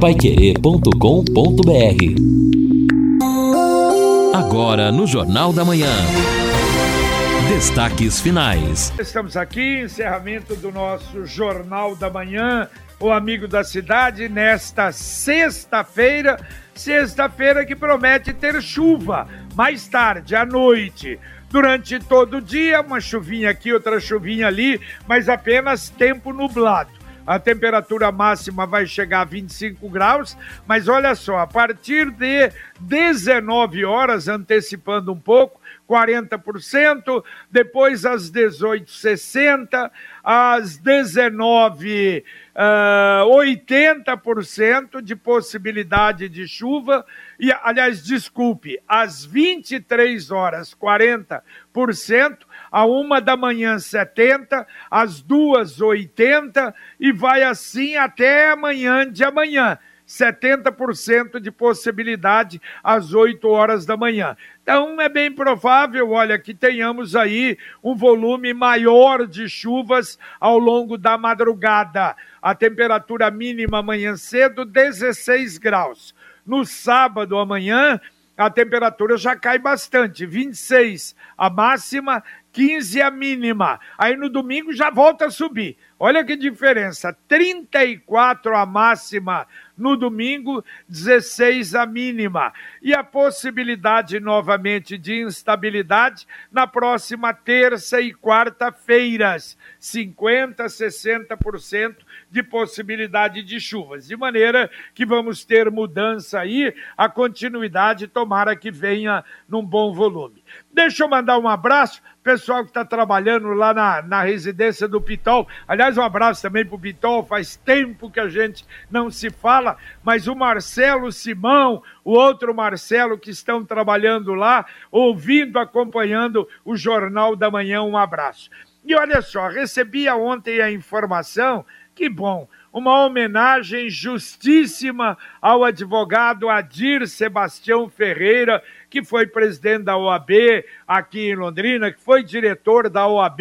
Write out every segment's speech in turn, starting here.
paiquerê.com.br Agora no Jornal da Manhã. Destaques finais. Estamos aqui, encerramento do nosso Jornal da Manhã, o amigo da cidade, nesta sexta-feira, sexta-feira que promete ter chuva, mais tarde, à noite durante todo o dia, uma chuvinha aqui, outra chuvinha ali, mas apenas tempo nublado. A temperatura máxima vai chegar a 25 graus, mas olha só, a partir de 19 horas, antecipando um pouco, 40%, depois às 18h60, às 19 uh, 80% de possibilidade de chuva, e aliás, desculpe, às 23 horas 40%, a uma da manhã 70%, às duas 80% e vai assim até amanhã de amanhã. 70% de possibilidade às 8 horas da manhã. Então é bem provável, olha, que tenhamos aí um volume maior de chuvas ao longo da madrugada. A temperatura mínima amanhã cedo 16 graus. No sábado amanhã a temperatura já cai bastante, 26 a máxima, 15 a mínima. Aí no domingo já volta a subir. Olha que diferença, 34 a máxima no domingo, 16 a mínima. E a possibilidade novamente de instabilidade na próxima terça e quarta-feiras, 50, 60% de possibilidade de chuvas. De maneira que vamos ter mudança aí, a continuidade tomara que venha num bom volume. Deixa eu mandar um abraço, pessoal que está trabalhando lá na, na residência do Pitol. Aliás, um abraço também para o Pitol, faz tempo que a gente não se fala, mas o Marcelo Simão, o outro Marcelo que estão trabalhando lá, ouvindo, acompanhando o Jornal da Manhã, um abraço. E olha só, recebi ontem a informação, que bom, uma homenagem justíssima ao advogado Adir Sebastião Ferreira, que foi presidente da OAB aqui em Londrina, que foi diretor da OAB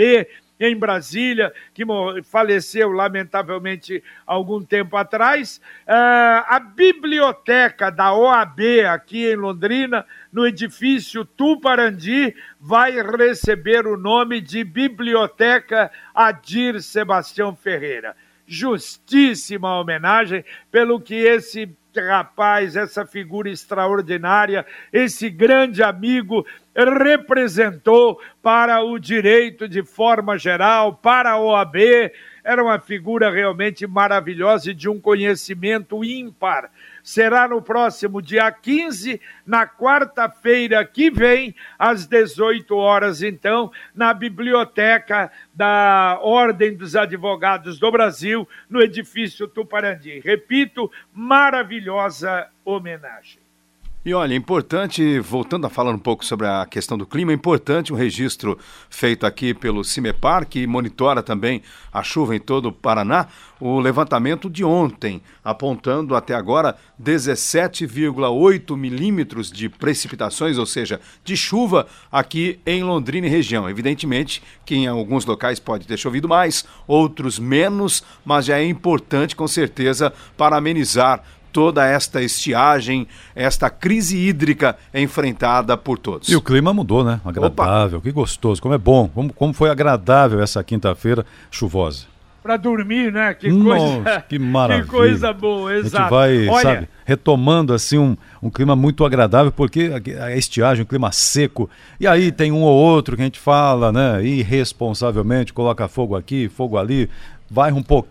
em Brasília, que faleceu lamentavelmente algum tempo atrás. Uh, a biblioteca da OAB aqui em Londrina, no edifício Tuparandi, vai receber o nome de Biblioteca Adir Sebastião Ferreira justíssima homenagem pelo que esse rapaz, essa figura extraordinária, esse grande amigo representou para o direito de forma geral, para a OAB. Era uma figura realmente maravilhosa e de um conhecimento ímpar será no próximo dia 15, na quarta-feira que vem, às 18 horas, então, na biblioteca da Ordem dos Advogados do Brasil, no edifício Tuparandi. Repito, maravilhosa homenagem. E olha, importante, voltando a falar um pouco sobre a questão do clima, é importante um registro feito aqui pelo CIMEPAR, que monitora também a chuva em todo o Paraná, o levantamento de ontem, apontando até agora 17,8 milímetros de precipitações, ou seja, de chuva aqui em Londrina e região. Evidentemente que em alguns locais pode ter chovido mais, outros menos, mas já é importante com certeza para amenizar toda esta estiagem, esta crise hídrica enfrentada por todos. E o clima mudou, né? Agradável, Opa. que gostoso, como é bom, como, como foi agradável essa quinta-feira chuvosa. Para dormir, né? Que Nossa, coisa, que maravilha. Que coisa boa, exato. A gente vai, Olha... sabe, retomando assim um, um clima muito agradável, porque a estiagem, um clima seco, e aí tem um ou outro que a gente fala, né, irresponsavelmente, coloca fogo aqui, fogo ali, vai um pouco,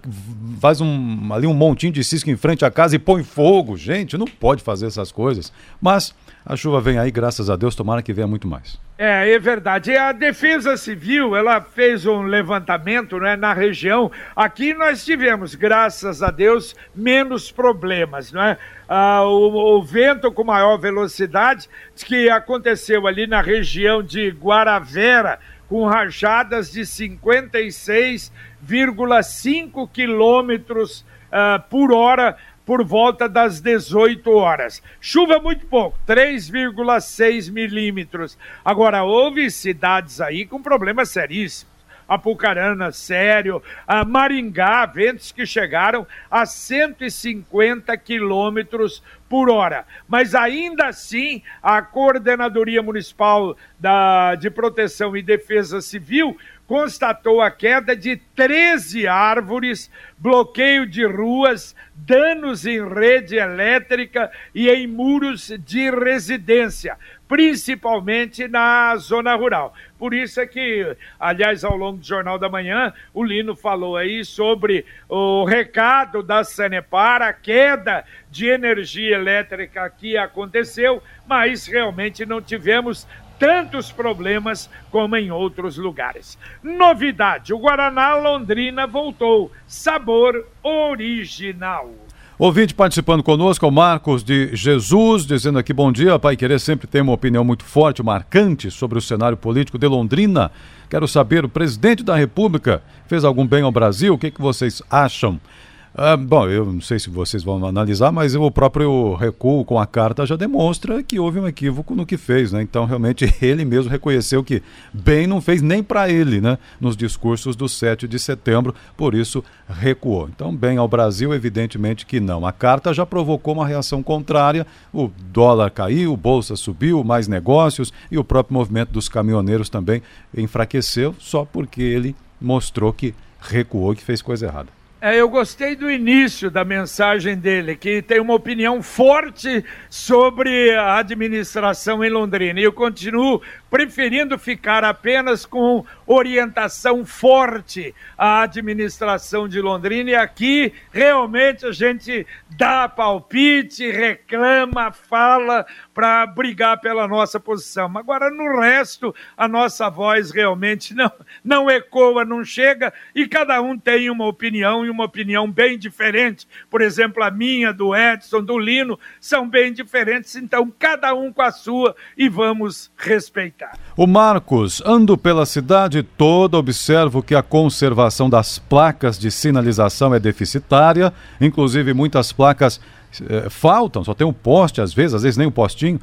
faz um, ali um montinho de cisco em frente à casa e põe fogo. Gente, não pode fazer essas coisas. Mas a chuva vem aí, graças a Deus, tomara que venha muito mais. É, é verdade. E a Defesa Civil, ela fez um levantamento né, na região. Aqui nós tivemos, graças a Deus, menos problemas, não é? Ah, o, o, vento com maior velocidade que aconteceu ali na região de Guaravera, com rajadas de 56,5 quilômetros uh, por hora por volta das 18 horas. Chuva muito pouco, 3,6 milímetros. Agora, houve cidades aí com problemas seríssimos. Apucarana, Sério, a Maringá, ventos que chegaram a 150 quilômetros por hora. Mas ainda assim, a Coordenadoria Municipal da, de Proteção e Defesa Civil constatou a queda de 13 árvores, bloqueio de ruas, danos em rede elétrica e em muros de residência, principalmente na zona rural. Por isso é que, aliás, ao longo do Jornal da Manhã, o Lino falou aí sobre o recado da Sanepar, a queda de energia elétrica que aconteceu, mas realmente não tivemos tantos problemas como em outros lugares. Novidade: o Guaraná Londrina voltou. Sabor original. Ouvinte participando conosco, é o Marcos de Jesus, dizendo aqui: bom dia, Pai Querer sempre tem uma opinião muito forte, marcante sobre o cenário político de Londrina. Quero saber, o presidente da República fez algum bem ao Brasil? O que, que vocês acham? Ah, bom, eu não sei se vocês vão analisar, mas o próprio recuo com a carta já demonstra que houve um equívoco no que fez, né? Então, realmente, ele mesmo reconheceu que bem não fez nem para ele, né? Nos discursos do 7 de setembro, por isso recuou. Então, bem ao Brasil, evidentemente que não. A carta já provocou uma reação contrária, o dólar caiu, o bolsa subiu, mais negócios e o próprio movimento dos caminhoneiros também enfraqueceu, só porque ele mostrou que recuou e que fez coisa errada. É, eu gostei do início da mensagem dele, que tem uma opinião forte sobre a administração em Londrina. E eu continuo preferindo ficar apenas com orientação forte à administração de Londrina. E aqui realmente a gente dá palpite, reclama, fala para brigar pela nossa posição. Agora, no resto, a nossa voz realmente não, não ecoa, não chega, e cada um tem uma opinião e uma opinião bem diferente. Por exemplo, a minha, do Edson, do Lino, são bem diferentes, então cada um com a sua e vamos respeitar. O Marcos, ando pela cidade toda, observo que a conservação das placas de sinalização é deficitária, inclusive muitas placas faltam, só tem um poste às vezes, às vezes nem um postinho,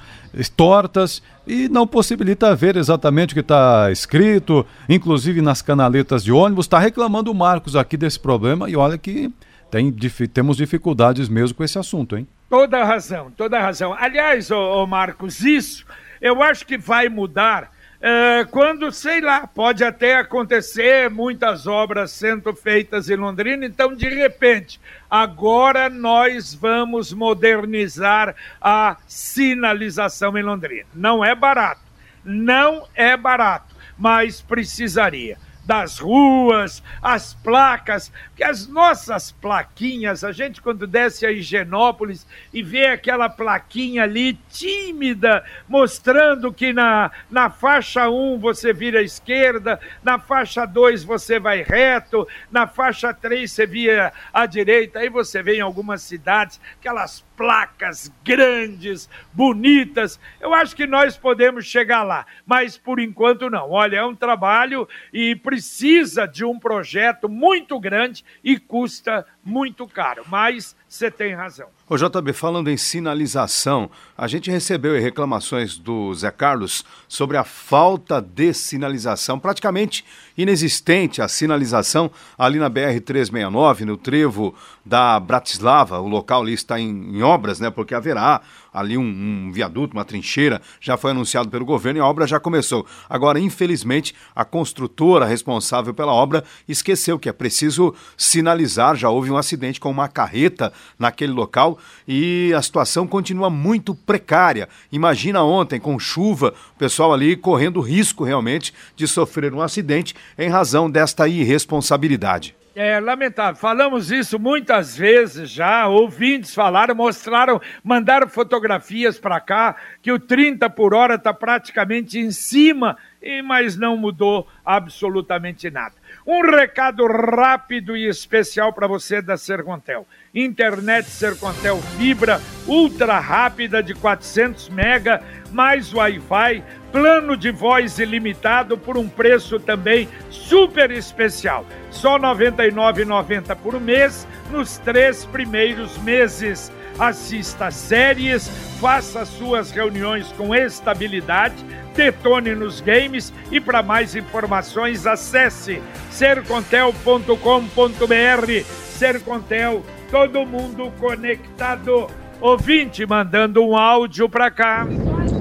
tortas e não possibilita ver exatamente o que está escrito, inclusive nas canaletas de ônibus. Está reclamando o Marcos aqui desse problema e olha que tem, temos dificuldades mesmo com esse assunto, hein? Toda razão, toda razão. Aliás, ô Marcos, isso eu acho que vai mudar é, quando, sei lá, pode até acontecer muitas obras sendo feitas em Londrina, então, de repente, agora nós vamos modernizar a sinalização em Londrina. Não é barato, não é barato, mas precisaria das ruas, as placas, que as nossas plaquinhas, a gente quando desce a Higienópolis e vê aquela plaquinha ali tímida, mostrando que na, na faixa 1 você vira à esquerda, na faixa 2 você vai reto, na faixa 3 você vira à direita, aí você vê em algumas cidades aquelas placas grandes, bonitas. Eu acho que nós podemos chegar lá, mas por enquanto não. Olha, é um trabalho e precisa de um projeto muito grande e custa muito caro, mas você tem razão. Ô JB, falando em sinalização, a gente recebeu reclamações do Zé Carlos sobre a falta de sinalização, praticamente inexistente a sinalização ali na BR-369, no trevo da Bratislava, o local ali está em, em obras, né, porque haverá ali um, um, viaduto, uma trincheira, já foi anunciado pelo governo e a obra já começou. Agora, infelizmente, a construtora responsável pela obra esqueceu que é preciso sinalizar, já houve um acidente com uma carreta naquele local e a situação continua muito precária. Imagina ontem, com chuva, o pessoal ali correndo risco realmente de sofrer um acidente em razão desta irresponsabilidade. É lamentável. Falamos isso muitas vezes já. Ouvintes falaram, mostraram, mandaram fotografias para cá que o 30 por hora está praticamente em cima, mas não mudou absolutamente nada. Um recado rápido e especial para você da Sercontel. Internet Sercontel Fibra ultra rápida de 400 mega mais Wi-Fi plano de voz ilimitado por um preço também super especial. Só R$ 99,90 por mês nos três primeiros meses. assista séries, faça suas reuniões com estabilidade, detone nos games e para mais informações acesse sercontel.com.br. Sercontel, todo mundo conectado. Ouvinte mandando um áudio para cá.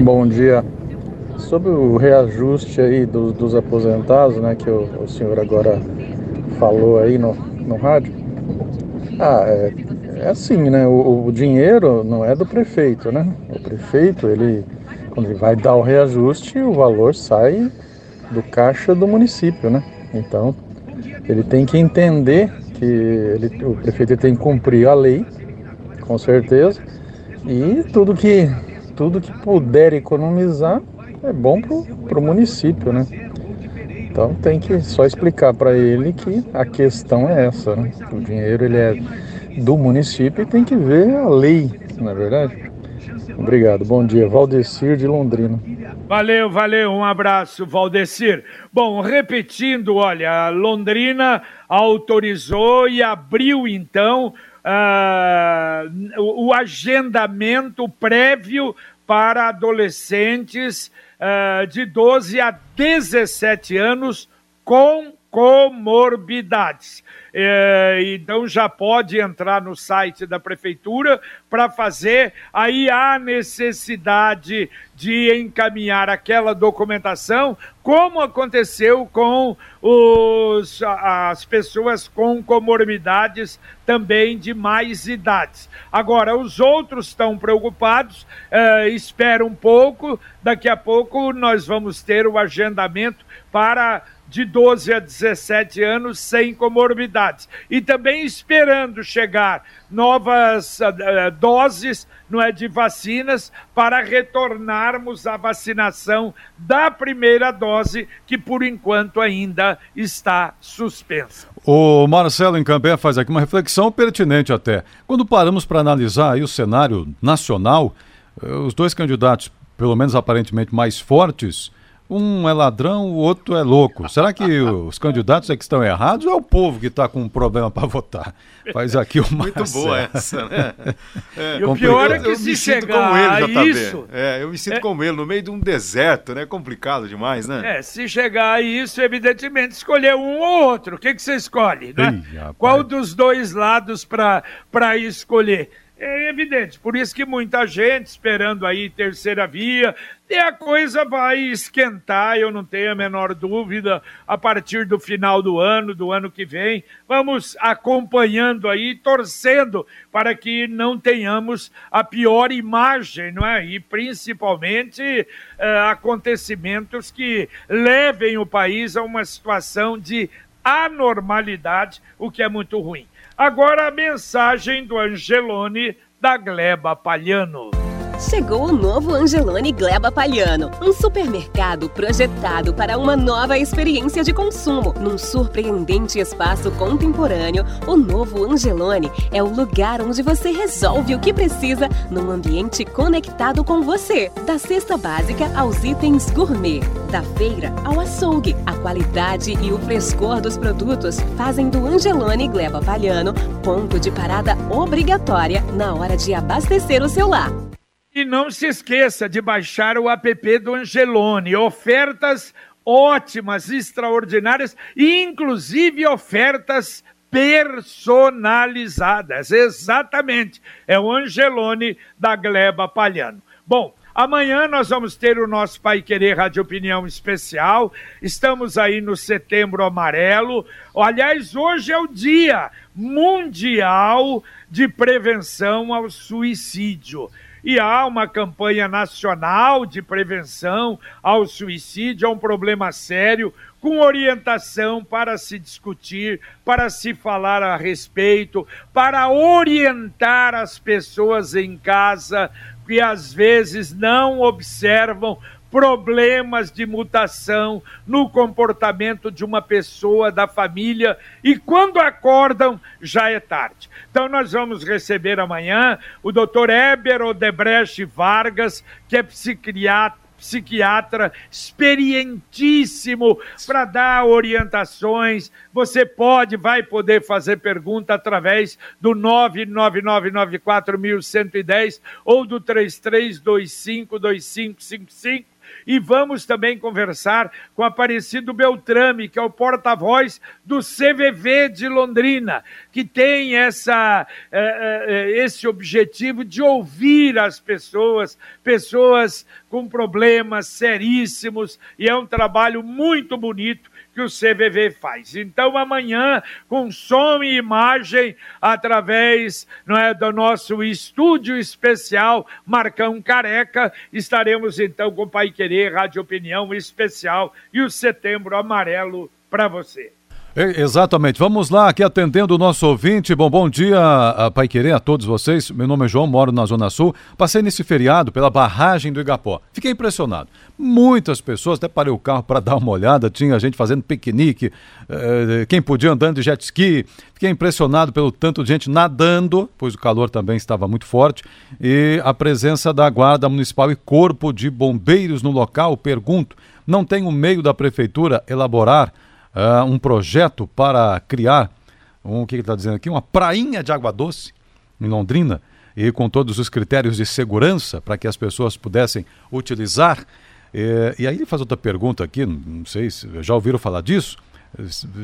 Bom dia. Sobre o reajuste aí dos, dos aposentados, né, que o, o senhor agora falou aí no, no rádio. Ah, é, é assim, né? O, o, dinheiro não é do prefeito, né? O prefeito, ele, quando ele vai dar o reajuste, o valor sai do caixa do município, né? Então, ele tem que entender que ele, o prefeito tem que cumprir a lei, com certeza, e tudo que, tudo que puder economizar é bom para o município, né? Então tem que só explicar para ele que a questão é essa, né? O dinheiro ele é do município e tem que ver a lei, não é verdade? Obrigado, bom dia. Valdecir de Londrina. Valeu, valeu, um abraço, Valdecir. Bom, repetindo, olha, Londrina autorizou e abriu então uh, o agendamento prévio para adolescentes uh, de 12 a 17 anos com comorbidades. É, então já pode entrar no site da prefeitura para fazer. Aí há necessidade de encaminhar aquela documentação, como aconteceu com os, as pessoas com comorbidades também de mais idades. Agora, os outros estão preocupados, é, esperam um pouco, daqui a pouco nós vamos ter o agendamento para de 12 a 17 anos sem comorbidades. E também esperando chegar novas uh, doses não é, de vacinas para retornarmos à vacinação da primeira dose, que por enquanto ainda está suspensa. O Marcelo Encambé faz aqui uma reflexão pertinente até. Quando paramos para analisar o cenário nacional, eh, os dois candidatos, pelo menos aparentemente mais fortes, um é ladrão, o outro é louco. Será que os candidatos é que estão errados ou é o povo que está com um problema para votar? Faz aqui o Muito boa essa, né? É, e o pior é que eu se chegar ele, a isso... É, eu me sinto é... como ele, no meio de um deserto, né? Complicado demais, né? É, se chegar a isso, evidentemente, escolher um ou outro. O que, que você escolhe, né? Ih, Qual dos dois lados para escolher? É evidente, por isso que muita gente esperando aí terceira via, e a coisa vai esquentar, eu não tenho a menor dúvida, a partir do final do ano, do ano que vem. Vamos acompanhando aí, torcendo para que não tenhamos a pior imagem, não é? E principalmente eh, acontecimentos que levem o país a uma situação de anormalidade, o que é muito ruim. Agora a mensagem do Angelone da Gleba Palhano. Chegou o novo Angelone Gleba Palhano, um supermercado projetado para uma nova experiência de consumo. Num surpreendente espaço contemporâneo, o novo Angelone é o lugar onde você resolve o que precisa num ambiente conectado com você. Da cesta básica aos itens gourmet, da feira ao açougue, a qualidade e o frescor dos produtos fazem do Angelone Gleba Palhano ponto de parada obrigatória na hora de abastecer o seu lar. E não se esqueça de baixar o app do Angelone. Ofertas ótimas, extraordinárias, inclusive ofertas personalizadas. Exatamente. É o Angelone da Gleba Palhano. Bom, Amanhã nós vamos ter o nosso Pai Querer Rádio Opinião Especial. Estamos aí no Setembro Amarelo. Aliás, hoje é o Dia Mundial de Prevenção ao Suicídio e há uma campanha nacional de prevenção ao suicídio, é um problema sério, com orientação para se discutir, para se falar a respeito, para orientar as pessoas em casa que às vezes não observam problemas de mutação no comportamento de uma pessoa da família e quando acordam já é tarde. Então nós vamos receber amanhã o Dr. Eber Odebrecht Vargas, que é psiquiatra psiquiatra experientíssimo para dar orientações. Você pode, vai poder fazer pergunta através do 999941110 ou do 33252555 e vamos também conversar com Aparecido Beltrame, que é o porta-voz do CVV de Londrina, que tem essa, eh, eh, esse objetivo de ouvir as pessoas, pessoas com problemas seríssimos, e é um trabalho muito bonito que o CVV faz. Então, amanhã, com som e imagem, através não é, do nosso estúdio especial Marcão Careca, estaremos então com o Pai Querer Rádio Opinião Especial e o Setembro Amarelo para você. Exatamente. Vamos lá, aqui atendendo o nosso ouvinte. Bom, bom dia, Pai Querer, a todos vocês. Meu nome é João, moro na Zona Sul. Passei nesse feriado pela barragem do Igapó. Fiquei impressionado. Muitas pessoas, até parei o carro para dar uma olhada, tinha gente fazendo piquenique, eh, quem podia andando de jet ski. Fiquei impressionado pelo tanto de gente nadando, pois o calor também estava muito forte, e a presença da Guarda Municipal e Corpo de Bombeiros no local. Pergunto, não tem um meio da Prefeitura elaborar uh, um projeto para criar, um, o que ele está dizendo aqui, uma prainha de água doce em Londrina, e com todos os critérios de segurança para que as pessoas pudessem utilizar. E, e aí ele faz outra pergunta aqui, não sei se já ouviram falar disso,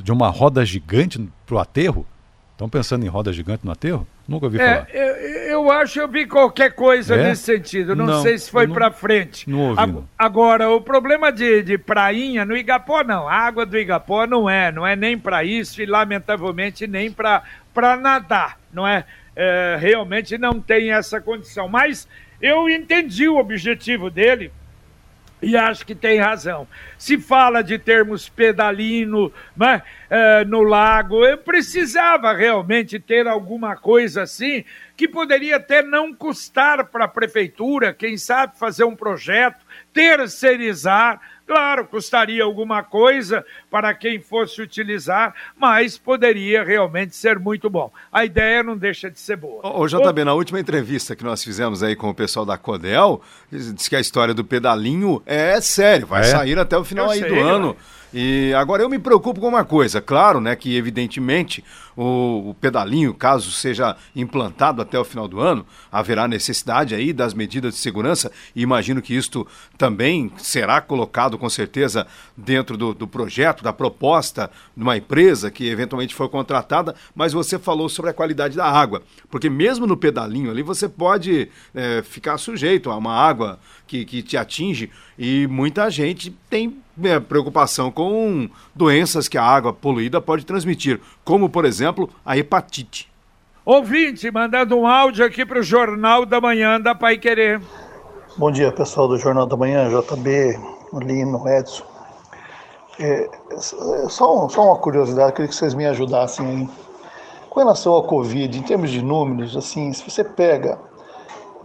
de uma roda gigante para o aterro. Estão pensando em roda gigante no aterro? Nunca ouvi é, falar. Eu, eu acho eu vi qualquer coisa é? nesse sentido. Não, não sei se foi para frente. Não ouvi. Não. Agora, o problema de, de prainha no Igapó, não. A água do Igapó não é. Não é nem para isso e, lamentavelmente, nem para nadar. Não é? é? Realmente não tem essa condição. Mas eu entendi o objetivo dele e acho que tem razão. Se fala de termos pedalino né, é, no lago, eu precisava realmente ter alguma coisa assim que poderia até não custar para a prefeitura, quem sabe fazer um projeto, terceirizar. Claro, custaria alguma coisa para quem fosse utilizar, mas poderia realmente ser muito bom. A ideia não deixa de ser boa. Ô, ô JB, na última entrevista que nós fizemos aí com o pessoal da Codel, disse que a história do pedalinho é sério, vai é? sair até o final eu aí sei, do ano. E agora eu me preocupo com uma coisa, claro, né, que evidentemente o, o, pedalinho, caso seja implantado até o final do ano, haverá necessidade aí das medidas de segurança e imagino que isto também será colocado com certeza dentro do, do projeto, da proposta de uma empresa que eventualmente for contratada, mas você falou sobre a qualidade da água, porque mesmo no pedalinho ali você pode é, ficar sujeito a uma água que, que te atinge e muita gente tem é, preocupação com doenças que a água poluída pode transmitir, como, por exemplo, a hepatite. Ouvinte, mandando um áudio aqui para o Jornal da Manhã da Pai Querer. Bom dia, pessoal do Jornal da Manhã, JB, Lino, Edson. É, é só, só uma curiosidade, queria que vocês me ajudassem aí. Com relação ao Covid, em termos de números, assim, se você pega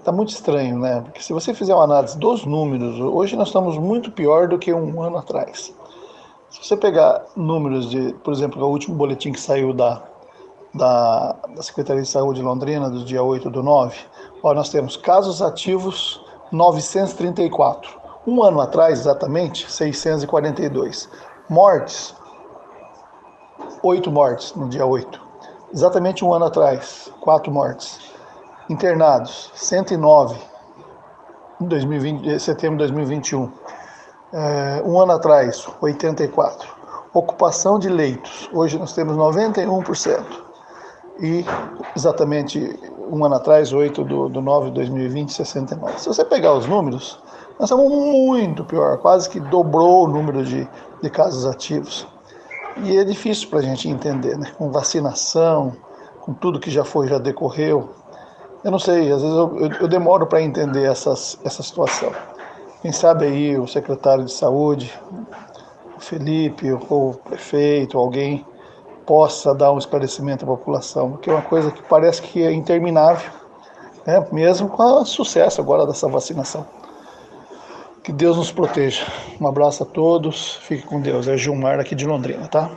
Está muito estranho, né? Porque se você fizer uma análise dos números, hoje nós estamos muito pior do que um ano atrás. Se você pegar números de, por exemplo, o último boletim que saiu da, da, da Secretaria de Saúde de Londrina, do dia 8 do 9, ó, nós temos casos ativos 934. Um ano atrás, exatamente, 642. Mortes, 8 mortes no dia 8. Exatamente um ano atrás, 4 mortes. Internados, 109 em 2020, setembro de 2021. É, um ano atrás, 84. Ocupação de leitos, hoje nós temos 91%. E exatamente um ano atrás, 8 de do 9 de 2020, 69. Se você pegar os números, nós estamos muito pior, quase que dobrou o número de, de casos ativos. E é difícil para a gente entender, né? com vacinação, com tudo que já foi, já decorreu, eu não sei, às vezes eu, eu, eu demoro para entender essas, essa situação. Quem sabe aí o secretário de saúde, o Felipe, ou o prefeito, alguém possa dar um esclarecimento à população, porque é uma coisa que parece que é interminável, né? mesmo com o sucesso agora dessa vacinação. Que Deus nos proteja. Um abraço a todos, fique com Deus. É Gilmar aqui de Londrina, tá?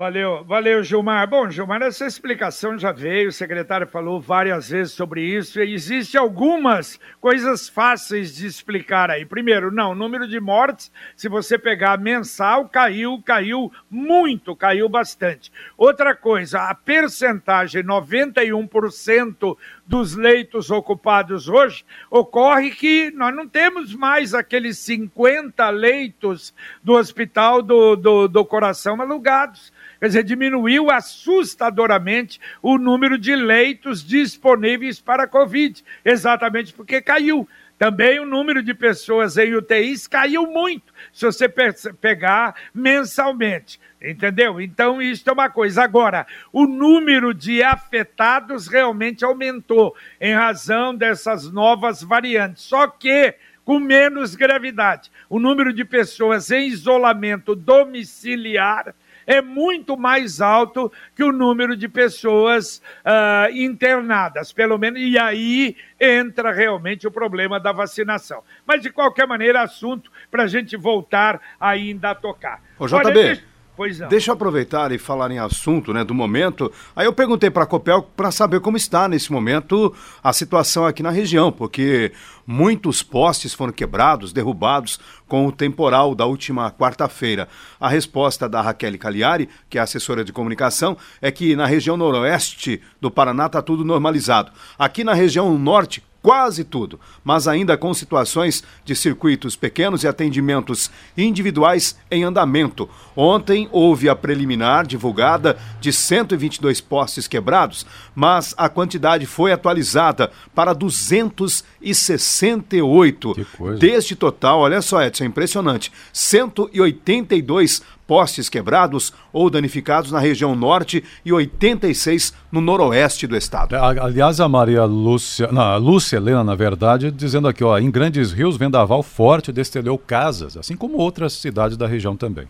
Valeu, valeu, Gilmar. Bom, Gilmar, essa explicação já veio, o secretário falou várias vezes sobre isso, e existem algumas coisas fáceis de explicar aí. Primeiro, não, o número de mortes, se você pegar mensal, caiu, caiu muito, caiu bastante. Outra coisa, a percentagem, 91% dos leitos ocupados hoje, ocorre que nós não temos mais aqueles 50 leitos do Hospital do, do, do Coração alugados Quer dizer, diminuiu assustadoramente o número de leitos disponíveis para a Covid, exatamente porque caiu. Também o número de pessoas em UTIs caiu muito, se você pegar mensalmente. Entendeu? Então, isso é uma coisa. Agora, o número de afetados realmente aumentou em razão dessas novas variantes. Só que com menos gravidade. O número de pessoas em isolamento domiciliar é muito mais alto que o número de pessoas uh, internadas, pelo menos, e aí entra realmente o problema da vacinação. Mas, de qualquer maneira, assunto para a gente voltar ainda a tocar. Ô, JB. Olha, Pois não. Deixa eu aproveitar e falar em assunto né, do momento. Aí eu perguntei para a Copel para saber como está nesse momento a situação aqui na região, porque muitos postes foram quebrados, derrubados com o temporal da última quarta-feira. A resposta da Raquel Cagliari, que é assessora de comunicação, é que na região noroeste do Paraná está tudo normalizado. Aqui na região norte quase tudo, mas ainda com situações de circuitos pequenos e atendimentos individuais em andamento. Ontem houve a preliminar divulgada de 122 postes quebrados, mas a quantidade foi atualizada para 268. Deste total, olha só, Edson, é impressionante, 182 postes quebrados ou danificados na região norte e 86 no noroeste do estado. É, aliás, a Maria Lúcia, não, a Lúcia Helena, na verdade, dizendo aqui, ó, em Grandes Rios, vendaval forte destelhou casas, assim como outras cidades da região também.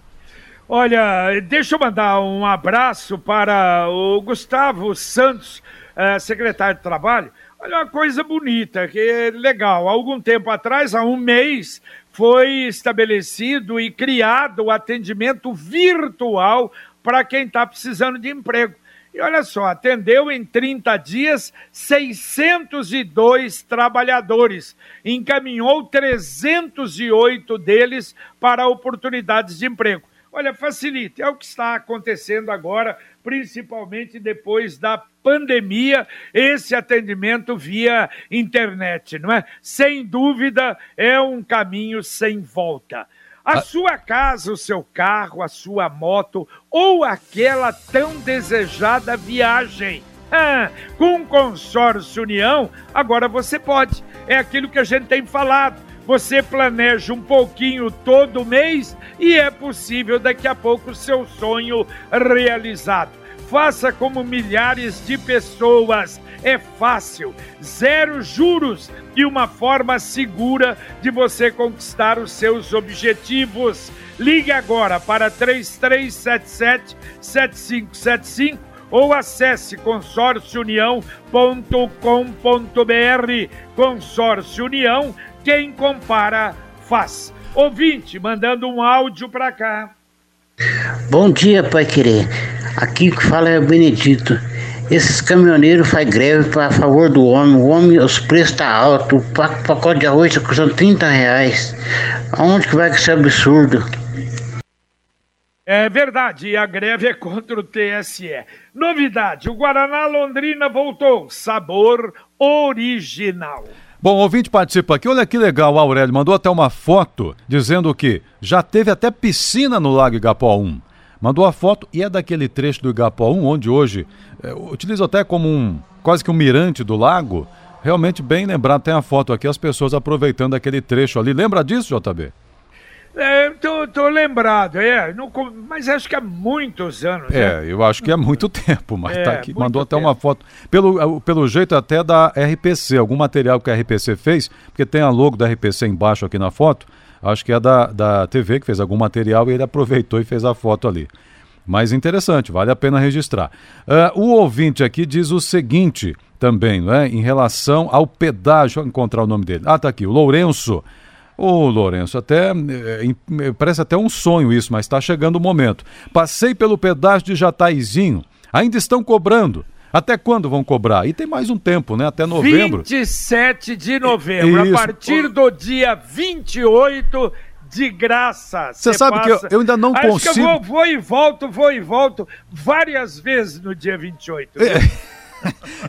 Olha, deixa eu mandar um abraço para o Gustavo Santos, eh, secretário de Trabalho. Olha uma coisa bonita, que é legal. Há algum tempo atrás, há um mês, foi estabelecido e criado o atendimento virtual para quem está precisando de emprego. E olha só, atendeu em 30 dias 602 trabalhadores, encaminhou 308 deles para oportunidades de emprego. Olha, facilita, é o que está acontecendo agora, principalmente depois da pandemia, esse atendimento via internet, não é? Sem dúvida, é um caminho sem volta. A ah. sua casa, o seu carro, a sua moto ou aquela tão desejada viagem. Ah, com o consórcio União, agora você pode. É aquilo que a gente tem falado. Você planeja um pouquinho todo mês e é possível daqui a pouco seu sonho realizado. Faça como milhares de pessoas. É fácil, zero juros e uma forma segura de você conquistar os seus objetivos. Ligue agora para 3377 7575 ou acesse consórciounião.com.br. Consórcio União, quem compara faz. Ouvinte, mandando um áudio para cá. Bom dia, Pai Querer. Aqui que fala é o Benedito. Esses caminhoneiros fazem greve a favor do homem. O homem, os preços estão tá altos. O pacote de arroz está custando 30 reais. Aonde que vai com esse absurdo? É verdade, a greve é contra o TSE. Novidade: o Guaraná Londrina voltou. Sabor original. Bom, ouvinte participa aqui. Olha que legal, Aurélio. Mandou até uma foto dizendo que já teve até piscina no Lago Igapó 1. Mandou a foto e é daquele trecho do Igapó 1, onde hoje é, utiliza até como um quase que um mirante do lago. Realmente bem lembrado, tem a foto aqui, as pessoas aproveitando aquele trecho ali. Lembra disso, JB? É, tô, tô lembrado, é, não, mas acho que há muitos anos. É, né? eu acho que há muito tempo, mas é, tá aqui, mandou até uma foto. Pelo, pelo jeito até da RPC, algum material que a RPC fez, porque tem a logo da RPC embaixo aqui na foto, acho que é da, da TV que fez algum material e ele aproveitou e fez a foto ali. Mas interessante, vale a pena registrar. Uh, o ouvinte aqui diz o seguinte também, não é? Em relação ao pedágio, encontrar o nome dele. Ah, tá aqui, o Lourenço. Ô, Lourenço, até é, é, parece até um sonho isso, mas está chegando o momento. Passei pelo pedágio de Jataizinho, ainda estão cobrando. Até quando vão cobrar? E tem mais um tempo, né? Até novembro. 27 de novembro. Isso. A partir do dia 28 de graça. Você sabe passa... que eu, eu, ainda não Acho consigo. Que eu vou, vou, e volto, vou e volto várias vezes no dia 28. É.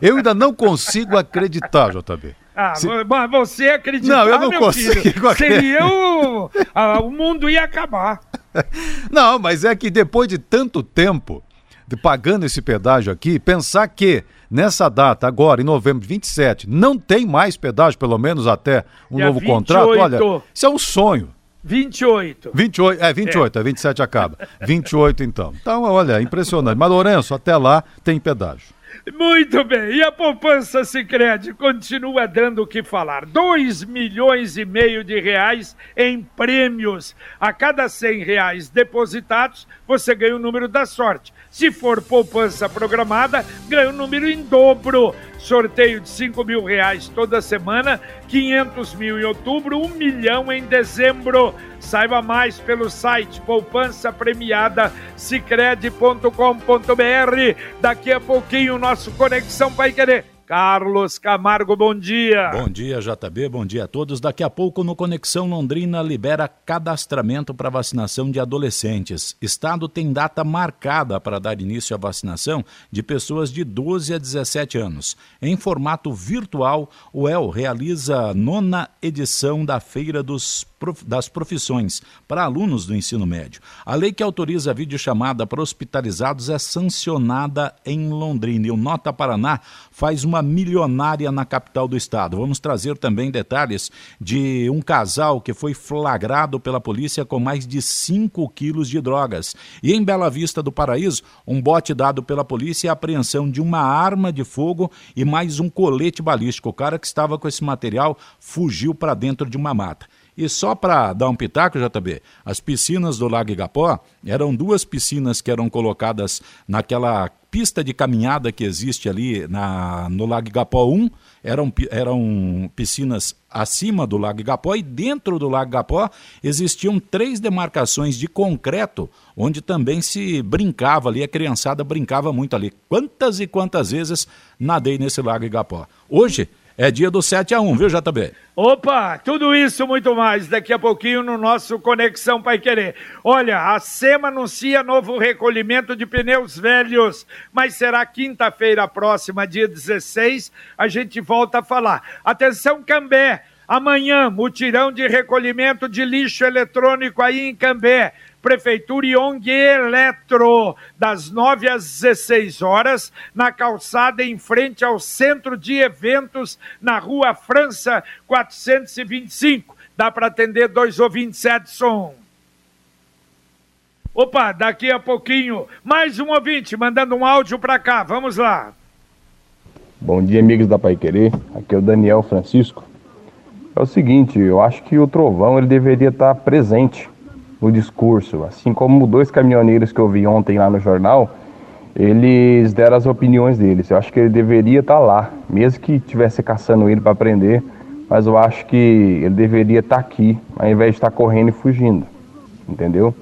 eu ainda não consigo acreditar, JB. Ah, Se... mas você acredita? Não, eu não consigo. Filho, seria o... ah, o mundo ia acabar. Não, mas é que depois de tanto tempo de pagando esse pedágio aqui, pensar que nessa data, agora, em novembro 27, não tem mais pedágio, pelo menos até um Dia novo 28. contrato, olha, isso é um sonho. 28. 28, é 28, é, é 27 acaba. 28 então. Então, olha, impressionante. Mas Lourenço, até lá tem pedágio. Muito bem, e a poupança Sicredi continua dando o que falar. 2 milhões e meio de reais em prêmios. A cada 100 reais depositados, você ganha o número da sorte. Se for poupança programada, ganha o número em dobro. Sorteio de 5 mil reais toda semana, 500 mil em outubro, 1 milhão em dezembro. Saiba mais pelo site poupança premiada cicred.com.br. Daqui a pouquinho, nosso Conexão Pai Querer Carlos Camargo, bom dia. Bom dia, JB, bom dia a todos. Daqui a pouco no Conexão Londrina libera cadastramento para vacinação de adolescentes. Estado tem data marcada para dar início à vacinação de pessoas de 12 a 17 anos. Em formato virtual, o EL realiza a nona edição da Feira dos das profissões para alunos do ensino médio. A lei que autoriza a videochamada para hospitalizados é sancionada em Londrina. E o Nota Paraná faz uma milionária na capital do estado. Vamos trazer também detalhes de um casal que foi flagrado pela polícia com mais de 5 quilos de drogas. E em Bela Vista do Paraíso, um bote dado pela polícia e a apreensão de uma arma de fogo e mais um colete balístico. O cara que estava com esse material fugiu para dentro de uma mata. E só para dar um pitaco, JB, as piscinas do Lago Igapó eram duas piscinas que eram colocadas naquela pista de caminhada que existe ali na, no Lago Igapó 1, eram, eram piscinas acima do Lago Igapó e dentro do Lago Igapó existiam três demarcações de concreto, onde também se brincava ali, a criançada brincava muito ali. Quantas e quantas vezes nadei nesse Lago Igapó. Hoje é dia do 7 a 1 viu, JB? Opa, tudo isso muito mais daqui a pouquinho no nosso Conexão Pai Querer. Olha, a SEMA anuncia novo recolhimento de pneus velhos, mas será quinta-feira próxima, dia 16, a gente volta a falar. Atenção, Cambé, amanhã, mutirão de recolhimento de lixo eletrônico aí em Cambé. Prefeitura e ONG Eletro, das 9 às 16 horas, na calçada em frente ao Centro de Eventos, na Rua França 425. Dá para atender dois ouvintes, Edson. Opa, daqui a pouquinho, mais um ouvinte mandando um áudio para cá. Vamos lá. Bom dia, amigos da Pai Querer. Aqui é o Daniel Francisco. É o seguinte, eu acho que o Trovão ele deveria estar presente no discurso. Assim como dois caminhoneiros que eu vi ontem lá no jornal, eles deram as opiniões deles. Eu acho que ele deveria estar lá, mesmo que estivesse caçando ele para prender, mas eu acho que ele deveria estar aqui, ao invés de estar correndo e fugindo, entendeu?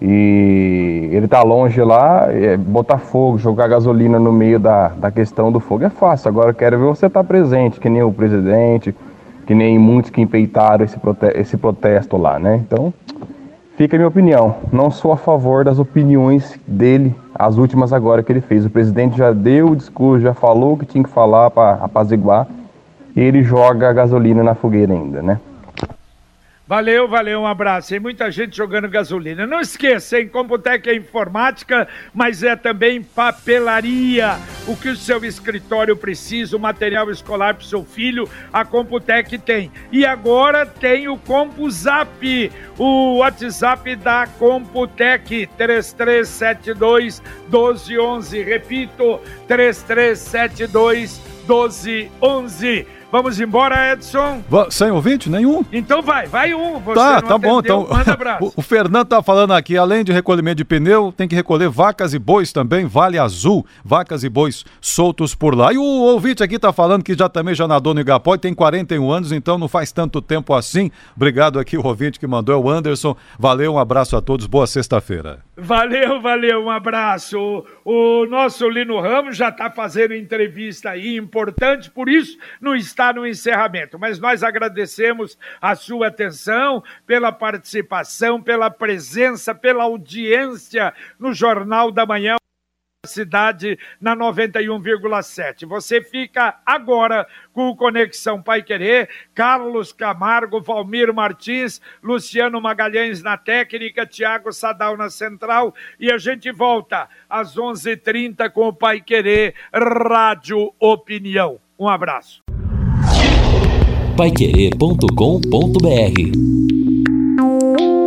E ele tá longe lá, é, botar fogo, jogar gasolina no meio da, da questão do fogo é fácil. Agora eu quero ver você estar tá presente, que nem o presidente, que nem muitos que empeitaram esse, prote esse protesto lá, né? Então, Fica a minha opinião. Não sou a favor das opiniões dele, as últimas agora que ele fez. O presidente já deu o discurso, já falou o que tinha que falar para apaziguar, e ele joga a gasolina na fogueira ainda, né? Valeu, valeu, um abraço. Tem muita gente jogando gasolina. Não esqueça, hein? Computec é informática, mas é também papelaria. O que o seu escritório precisa, o material escolar para o seu filho, a Computec tem. E agora tem o CompuZap, o WhatsApp da Computec, 3372 1211. Repito, 3372 1211. Vamos embora, Edson? Va- Sem ouvinte? Nenhum? Então vai, vai um. Você Tá, tá bom. Então, Manda abraço. o, o Fernando tá falando aqui, além de recolhimento de pneu, tem que recolher vacas e bois também, Vale Azul, vacas e bois soltos por lá. E o ouvinte aqui tá falando que já também já nadou no Igapó e tem 41 anos, então não faz tanto tempo assim. Obrigado aqui o ouvinte que mandou, é o Anderson. Valeu, um abraço a todos, boa sexta-feira. Valeu, valeu, um abraço. O, o nosso Lino Ramos já está fazendo entrevista aí importante, por isso não está no encerramento. Mas nós agradecemos a sua atenção, pela participação, pela presença, pela audiência no Jornal da Manhã. Cidade na 91,7. Você fica agora com o Conexão Pai Querer, Carlos Camargo, Valmir Martins, Luciano Magalhães na técnica, Tiago Sadal na central e a gente volta às 11:30 com o Pai Querer Rádio Opinião. Um abraço paiquerê.com.br